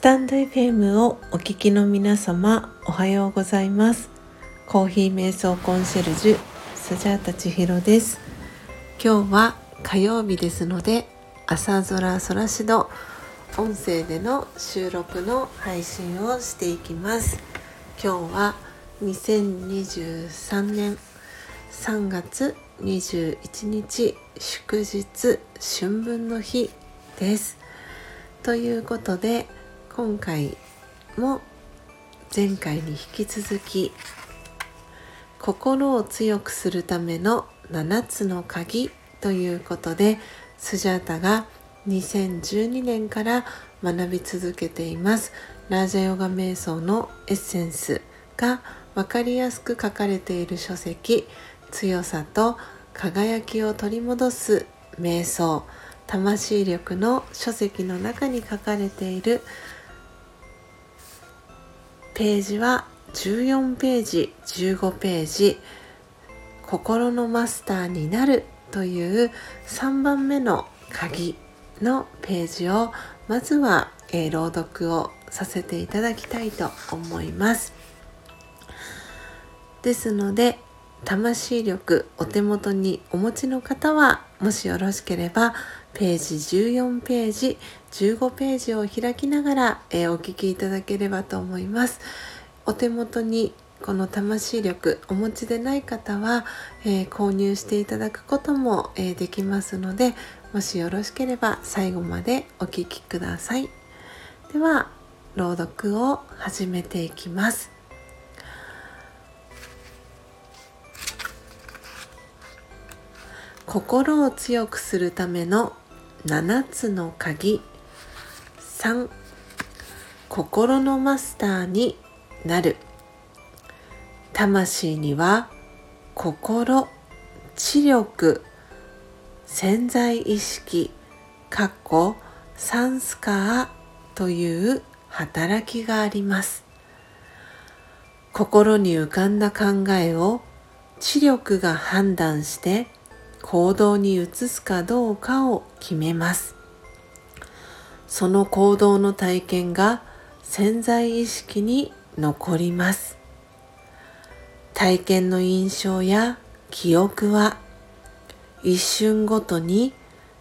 スタンド FM をお聞きの皆様おはようございます。コーヒー瞑想コンシェルジュスジャータ千尋です。今日は火曜日ですので朝空空しど音声での収録の配信をしていきます。今日は2023年3月21日祝日春分の日です。ということで今回も前回に引き続き心を強くするための7つの鍵ということでスジャータが2012年から学び続けています。ラージャヨガ瞑想のエッセンスが分かりやすく書かれている書籍。強さと輝きを取り戻す瞑想。魂力の書籍の中に書かれているページは14ページ15ページ心のマスターになるという3番目の鍵のページをまずは、えー、朗読をさせていただきたいと思います。ですので魂力お手元にお持ちの方はもしよろしければページ14ページ15ページを開きながら、えー、お聞きいただければと思います。お手元にこの魂力お持ちでない方は、えー、購入していただくことも、えー、できますのでもしよろしければ最後までお聴きください。では朗読を始めていきます。心を強くするための7つの鍵。3心のマスターになる。魂には心知力潜在意識かっこサンスカーという働きがあります。心に浮かんだ考えを知力が判断して行動に移すかどうかを決めます。その行動の体験が潜在意識に残ります。体験の印象や記憶は一瞬ごとに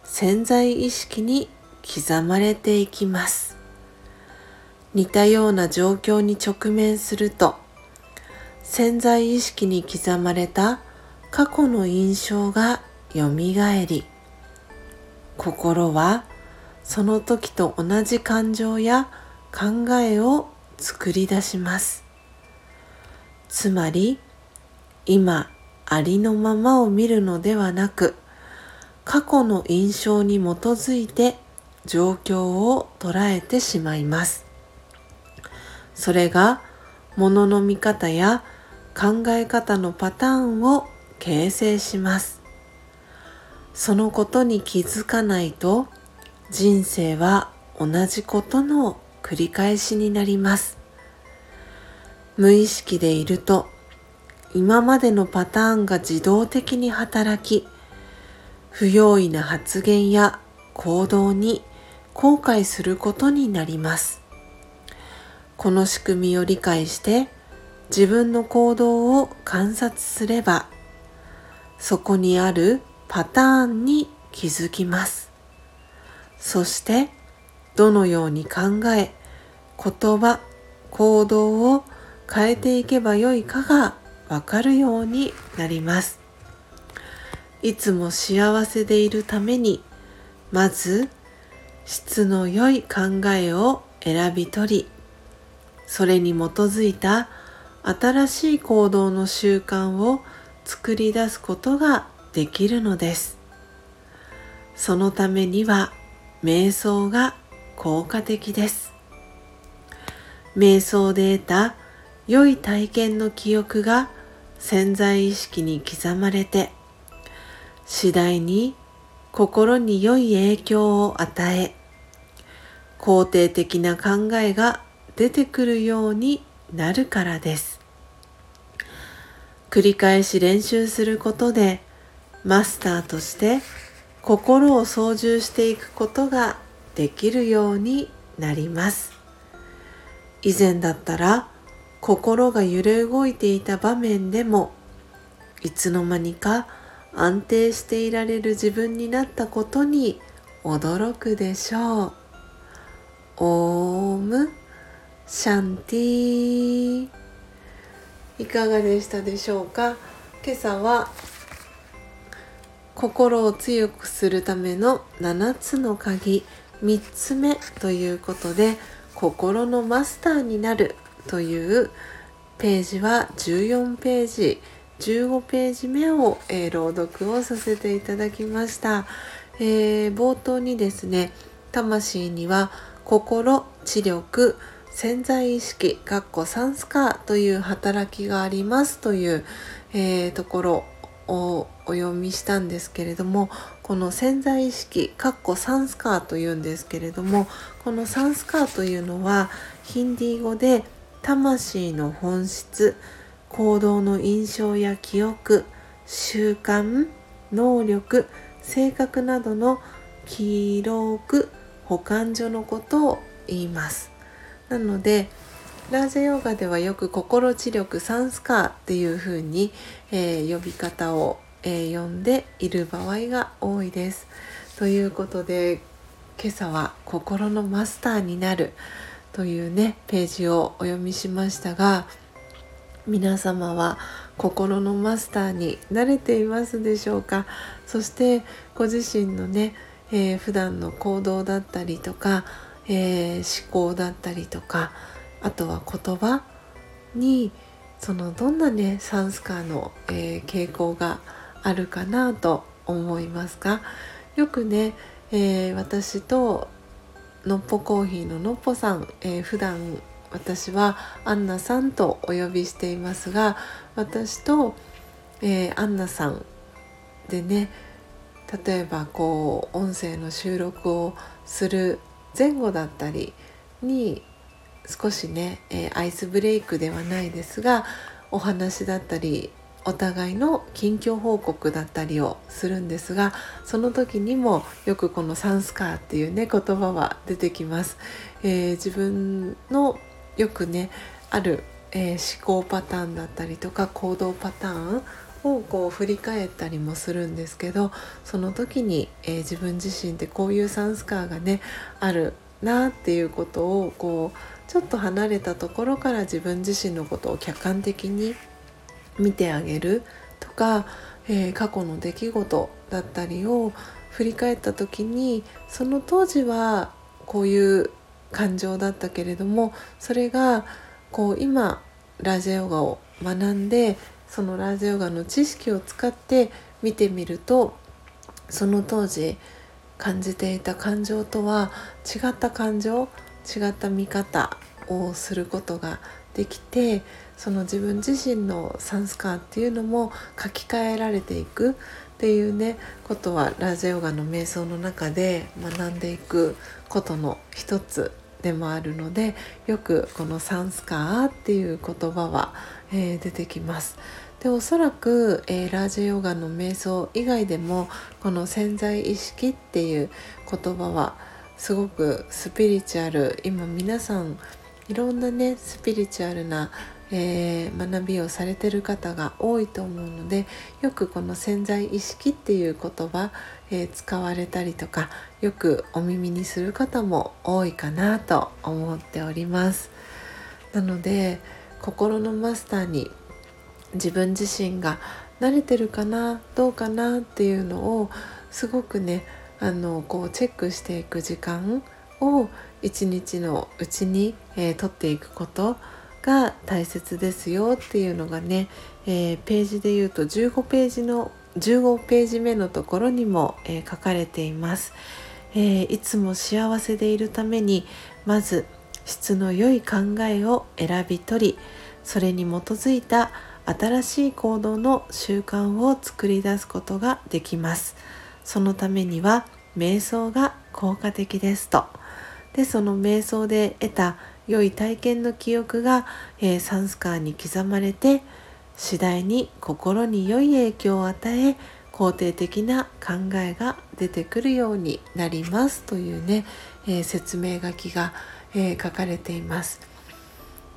潜在意識に刻まれていきます。似たような状況に直面すると潜在意識に刻まれた過去の印象がよみがえり。心はその時と同じ感情や考えを作り出します。つまり今ありのままを見るのではなく過去の印象に基づいて状況を捉えてしまいます。それが物の見方や考え方のパターンを形成します。そのことに気づかないと人生は同じことの繰り返しになります。無意識でいると今までのパターンが自動的に働き不用意な発言や行動に後悔することになります。この仕組みを理解して自分の行動を観察すればそこにあるパターンに気づきます。そしてどのように考え言葉行動を変えていけばよいかがわかるようになります。いつも幸せでいるためにまず質の良い考えを選び取りそれに基づいた新しい行動の習慣を作り出すことができるのです。そのためには瞑想が効果的です。瞑想で得た良い体験の記憶が潜在意識に刻まれて次第に心に良い影響を与え肯定的な考えが出てくるようになるからです。繰り返し練習することでマスターとして心を操縦していくことができるようになります。以前だったら心が揺れ動いていた場面でもいつの間にか安定していられる自分になったことに驚くでしょう。オームシャンティいかがでしたでしょうか？今朝は心を強くするための7つの鍵3つ目ということで心のマスターになるというページは14ページ15ページ目を、えー、朗読をさせていただきました、えー、冒頭にですね魂には心知力潜在意識かっこサンスカーという働きがありますという、えー、ところをお読みしたんですけれどもこの潜在意識かっこサンスカーというんですけれどもこのサンスカーというのはヒンディー語で魂の本質行動の印象や記憶習慣能力性格などの記録保管所のことを言います。なのでラージャヨガではよく心知力サンスカーっていう風に、えー、呼び方を、えー、呼んでいる場合が多いです。ということで今朝は「心のマスターになる」というねページをお読みしましたが皆様は心のマスターに慣れていますでしょうか？そしてご自身のね、えー、普段の行動だったりとか、えー、思考だったりとかあとは言葉にそのどんなねサンスカーの、えー、傾向があるかなと思いますか？よくね、えー、私とのっぽコーヒーののっぽさん、えー、普段私はアンナさんとお呼びしていますが私と、えー、アンナさんでね例えばこう音声の収録をする前後だったりに少しね、え、アイスブレイクではないですがお話だったりお互いの近況報告だったりをするんですがその時にもよくこのサンスカーっていうね言葉は出てきます、えー、自分のよくねある、えー、思考パターンだったりとか行動パターンをこう振り返ったりもするんですけどその時に、えー、自分自身ってこういうサンスカーがねあるなっていうことをこうちょっと離れたところから自分自身のことを客観的に見てあげるとか、えー、過去の出来事だったりを振り返った時にその当時はこういう感情だったけれどもそれがこう今ラジオヨガを学んでそのラジオヨガの知識を使って見てみるとその当時感じていた感情とは違った感情違った見方をすることができてその自分自身のサンスカーっていうのも書き換えられていくっていうねことはラジャヨガの瞑想の中で学んでいくことの一つでもあるのでよくこのサンスカーっていう言葉は、えー、出てきます。でおそらく、えー、ラージヨガの瞑想以外でもこの潜在意識っていう言葉はすごくスピリチュアル今皆さんいろんなねスピリチュアルな、えー、学びをされてる方が多いと思うのでよくこの潜在意識っていう言葉、えー、使われたりとかよくお耳にする方も多いかなと思っております。なので心のマスターに自分自身が慣れてるかなどうかなっていうのをすごくねあのこうチェックしていく時間を一日のうちに、えー、取っていくことが大切ですよっていうのがね、えー、ページで言うと15ページの15ページ目のところにも、えー、書かれています、えいつも幸せでいるためにまず質の良い考えを選び取りそれに基づいた新しい行動の習慣を作り出すことができます。そのためには瞑想が効果的ですとでその瞑想で得た良い体験の記憶が、えー、サンスカーに刻まれて次第に心に良い影響を与え肯定的な考えが出てくるようになりますというね、えー、説明書きが、えー、書かれています。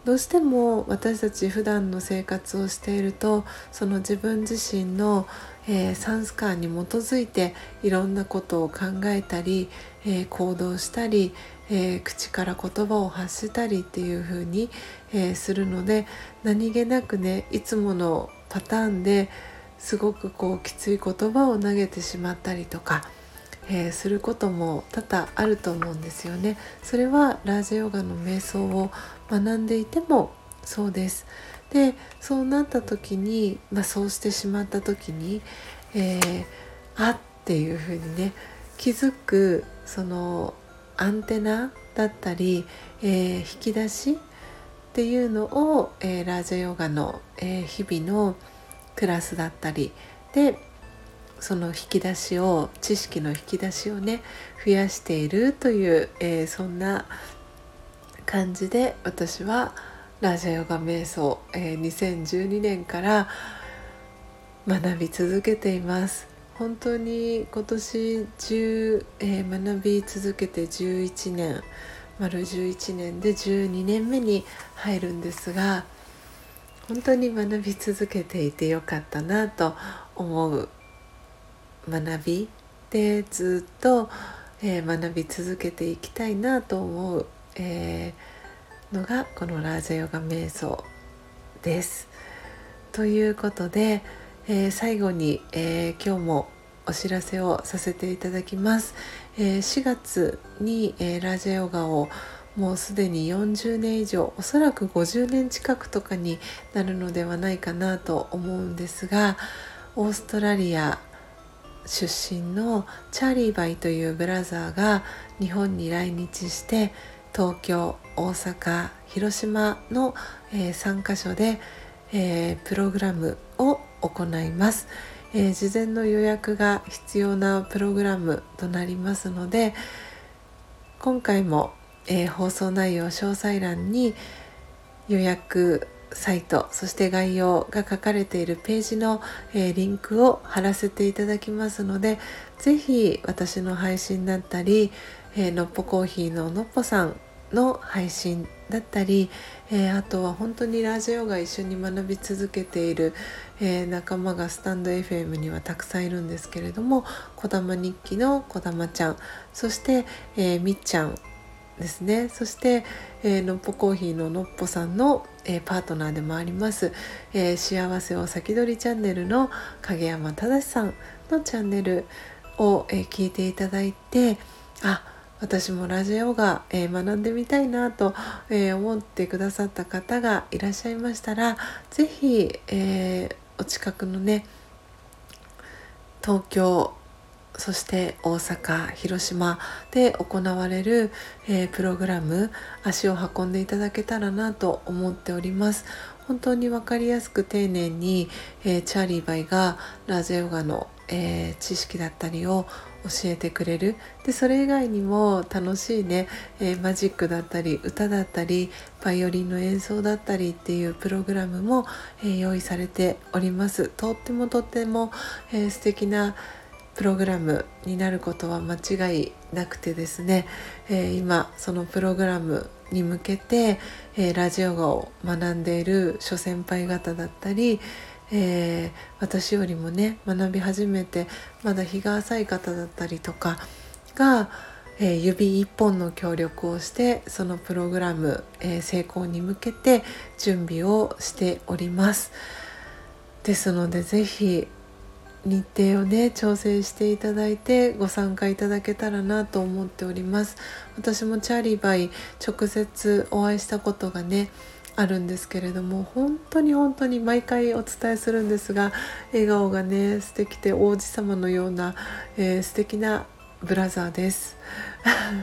どうしても私たち普段の生活をしているとその自分自身の、えー、サンスカーに基づいていろんなことを考えたり、えー、行動したり、えー、口から言葉を発したりっていう風に、えするので何気なくねいつものパターンですごくこうきつい言葉を投げてしまったりとか。えー、することも多々あると思うんですよね。それはラージヨガの瞑想を学んでいてもそうです。でそうなった時に、まあ、そうしてしまった時に、えー、あっていうふうにね気づくそのアンテナだったり、えー、引き出しっていうのを、えー、ラージャヨガの、えー、日々のクラスだったりでその引き出しを知識の引き出しをね増やしているという、えー、そんな感じで私はラージャヨガ瞑想、えー、2012年から学び続けています。本当に今年中、えー、学び続けて11年丸11年で12年目に入るんですが本当に学び続けていてよかったなと思う学びでずっと、えー、学び続けていきたいなと思う、えー、のがこのラージャヨガ瞑想です。ということで、えー、最後に、え今日もお知らせをさせていただきます。え4月に、えラージャヨガをもうすでに40年以上おそらく50年近くとかになるのではないかなと思うんですがオーストラリア出身のチャーリーバイというブラザーが日本に来日して東京大阪広島の、えー、3カ所で、えー、プログラムを行います、えー、事前の予約が必要なプログラムとなりますので今回も、え放送内容詳細欄に予約サイトそして概要が書かれているページの、えー、リンクを貼らせていただきますので是非私の配信だったり、えー、のっぽコーヒーののっぽさんの配信だったり、えー、あとは本当にラジオが一緒に学び続けている、えー、仲間がスタンド FM にはたくさんいるんですけれども「こだま日記」のこだまちゃんそして、えー、みっちゃんですね。そして、えー、のっぽコーヒーののっぽさんの、えー、パートナーでもあります、えー、幸せを先取りチャンネルの影山正さんのチャンネルを、えー、聞いていただいてあ私もラジオが、えー、学んでみたいなと、えー、思ってくださった方がいらっしゃいましたら是非、えー、お近くのね東京そして大阪広島で行われる、えー、プログラム足を運んでいただけたらなと思っております。本当に分かりやすく丁寧に、えー、チャーリーバイがラゼヨガの、えー、知識だったりを教えてくれる。でそれ以外にも楽しいね、えー、マジックだったり歌だったりバイオリンの演奏だったりっていうプログラムも、えー、用意されております。とってもとっても、えー、素敵なプログラムになることは間違いなくてですね、えー、今そのプログラムに向けて、えー、ラジオ語を学んでいる諸先輩方だったり、えー、私よりもね学び始めてまだ日が浅い方だったりとかが、え指一本の協力をしてそのプログラム、え成功に向けて準備をしております。ですので是非日程をね調整していただいてご参加いただけたらなと思っております。私もチャーリーバイ直接お会いしたことがねあるんですけれども本当に本当に毎回お伝えするんですが笑顔がね素敵で王子様のような、えー、素敵なブラザーです。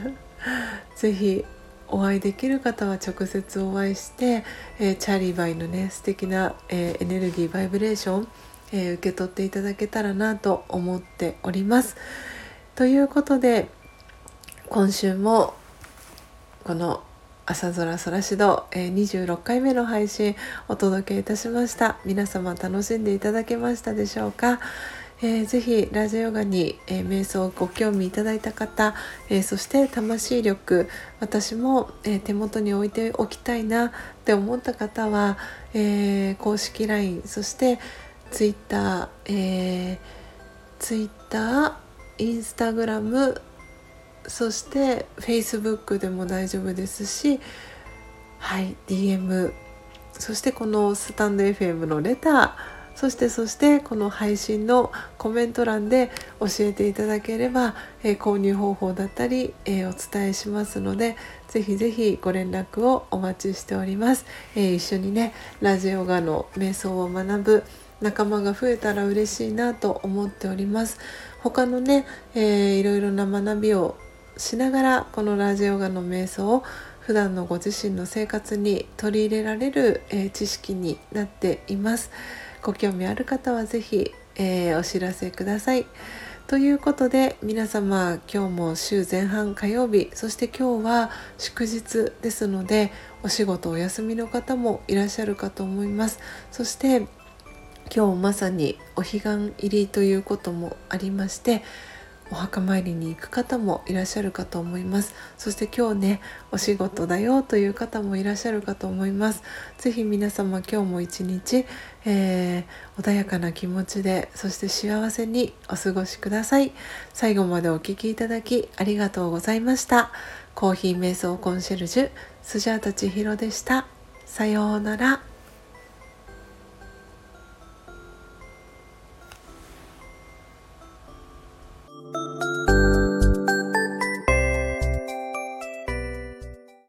ぜひお会いできる方は直接お会いして、えー、チャーリーバイのね素敵な、えー、エネルギーバイブレーションえー、受け取っていただけたらなと思っております。ということで今週もこの朝空空しど、えー、26回目の配信お届けいたしました皆様楽しんでいただけましたでしょうか、えー、ぜひラジオヨガに、えー、瞑想をご興味いただいた方、えー、そして魂力私も、え、手元に置いておきたいなって思った方は、え、公式 LINE そして Twitter、えー、Twitter インスタグラムそして Facebook でも大丈夫ですしはい DM そしてこのスタンド FM のレターそしてそしてこの配信のコメント欄で教えていただければ、えー、購入方法だったり、えー、お伝えしますのでぜひぜひご連絡をお待ちしております、えー、一緒にねラジオガの瞑想を学ぶ仲間が増えたら嬉しいなと思っております。他のね、えー、いろいろな学びをしながらこのラジオガの瞑想を普段のご自身の生活に取り入れられる、えー、知識になっています。ご興味ある方は是非、えー、お知らせください。ということで皆様今日も週前半火曜日そして今日は祝日ですのでお仕事お休みの方もいらっしゃるかと思います。そして今日まさにお彼岸入りということもありましてお墓参りに行く方もいらっしゃるかと思います。そして今日ねお仕事だよという方もいらっしゃるかと思います。是非皆様今日も一日、えー、穏やかな気持ちでそして幸せにお過ごしください。最後までお聴きいただきありがとうございました。コーヒー瞑想コンシェルジュスジャータ千尋でした。さようなら。